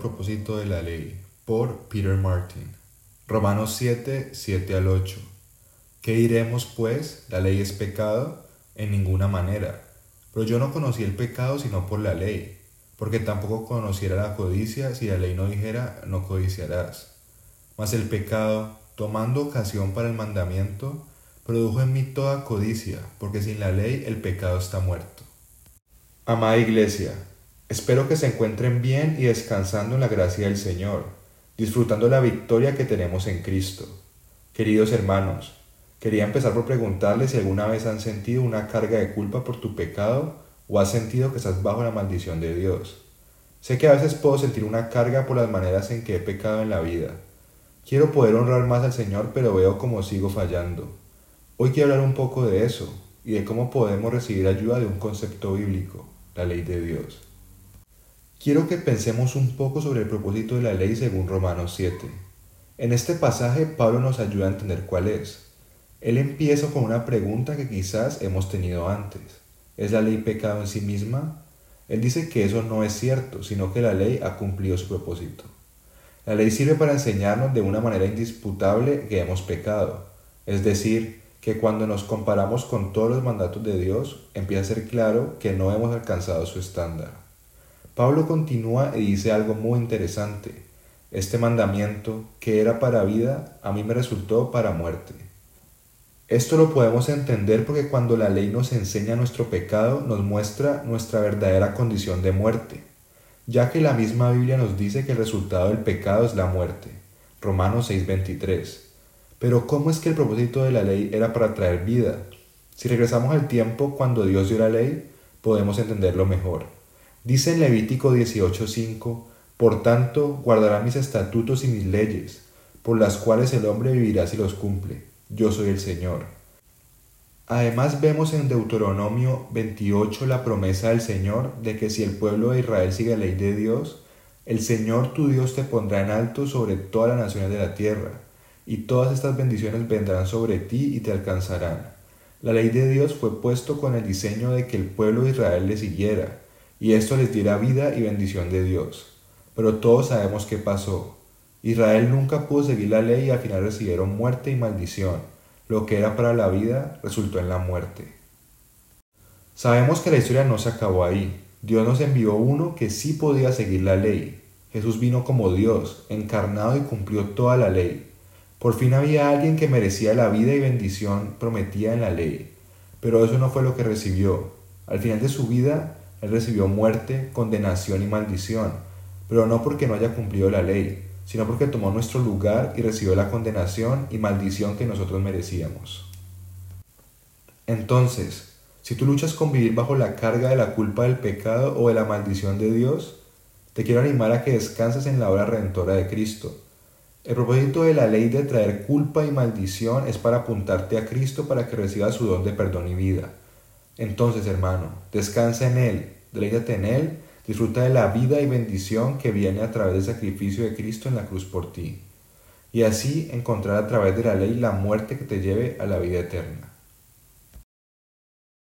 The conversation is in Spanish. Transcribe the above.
propósito de la ley por Peter Martin. Romanos 7, 7 al 8. ¿Qué diremos pues? ¿La ley es pecado? En ninguna manera. Pero yo no conocí el pecado sino por la ley, porque tampoco conociera la codicia si la ley no dijera no codiciarás. Mas el pecado, tomando ocasión para el mandamiento, produjo en mí toda codicia, porque sin la ley el pecado está muerto. Amada Iglesia, espero que se encuentren bien y descansando en la gracia del Señor, disfrutando la victoria que tenemos en Cristo. Queridos hermanos, quería empezar por preguntarles si alguna vez han sentido una carga de culpa por tu pecado o has sentido que estás bajo la maldición de Dios. Sé que a veces puedo sentir una carga por las maneras en que he pecado en la vida Quiero poder honrar más al Señor, pero veo como sigo fallando. Hoy quiero hablar un poco de eso y de cómo podemos recibir ayuda de un concepto bíblico, la ley de Dios. Quiero que pensemos un poco sobre el propósito de la ley según Romanos 7. En este pasaje Pablo nos ayuda a entender cuál es. Él empieza con una pregunta que quizás hemos tenido antes. ¿Es la ley pecado en sí misma? Él dice que eso no es cierto, sino que la ley ha cumplido su propósito. La ley sirve para enseñarnos de una manera indisputable que hemos pecado, es decir, que cuando nos comparamos con todos los mandatos de Dios, empieza a ser claro que no hemos alcanzado su estándar. Pablo continúa y dice algo muy interesante. Este mandamiento, que era para vida, a mí me resultó para muerte. Esto lo podemos entender porque cuando la ley nos enseña nuestro pecado, nos muestra nuestra verdadera condición de muerte ya que la misma Biblia nos dice que el resultado del pecado es la muerte. Romanos 6:23. Pero ¿cómo es que el propósito de la ley era para traer vida? Si regresamos al tiempo cuando Dios dio la ley, podemos entenderlo mejor. Dice en Levítico 18:5, Por tanto, guardará mis estatutos y mis leyes, por las cuales el hombre vivirá si los cumple. Yo soy el Señor. Además vemos en Deuteronomio 28 la promesa del Señor de que si el pueblo de Israel sigue la ley de Dios, el Señor tu Dios te pondrá en alto sobre todas las naciones de la tierra, y todas estas bendiciones vendrán sobre ti y te alcanzarán. La ley de Dios fue puesto con el diseño de que el pueblo de Israel le siguiera, y esto les diera vida y bendición de Dios. Pero todos sabemos qué pasó. Israel nunca pudo seguir la ley y al final recibieron muerte y maldición lo que era para la vida resultó en la muerte. Sabemos que la historia no se acabó ahí. Dios nos envió uno que sí podía seguir la ley. Jesús vino como Dios, encarnado y cumplió toda la ley. Por fin había alguien que merecía la vida y bendición prometida en la ley. Pero eso no fue lo que recibió. Al final de su vida, él recibió muerte, condenación y maldición, pero no porque no haya cumplido la ley, sino porque tomó nuestro lugar y recibió la condenación y maldición que nosotros merecíamos. Entonces, si tú luchas con vivir bajo la carga de la culpa del pecado o de la maldición de Dios, te quiero animar a que descanses en la obra redentora de Cristo. El propósito de la ley de traer culpa y maldición es para apuntarte a Cristo para que recibas su don de perdón y vida. Entonces, hermano, descansa en Él, deleítate en Él Disfruta de la vida y bendición que viene a través del sacrificio de Cristo en la cruz por ti, y así encontrar a través de la ley la muerte que te lleve a la vida eterna.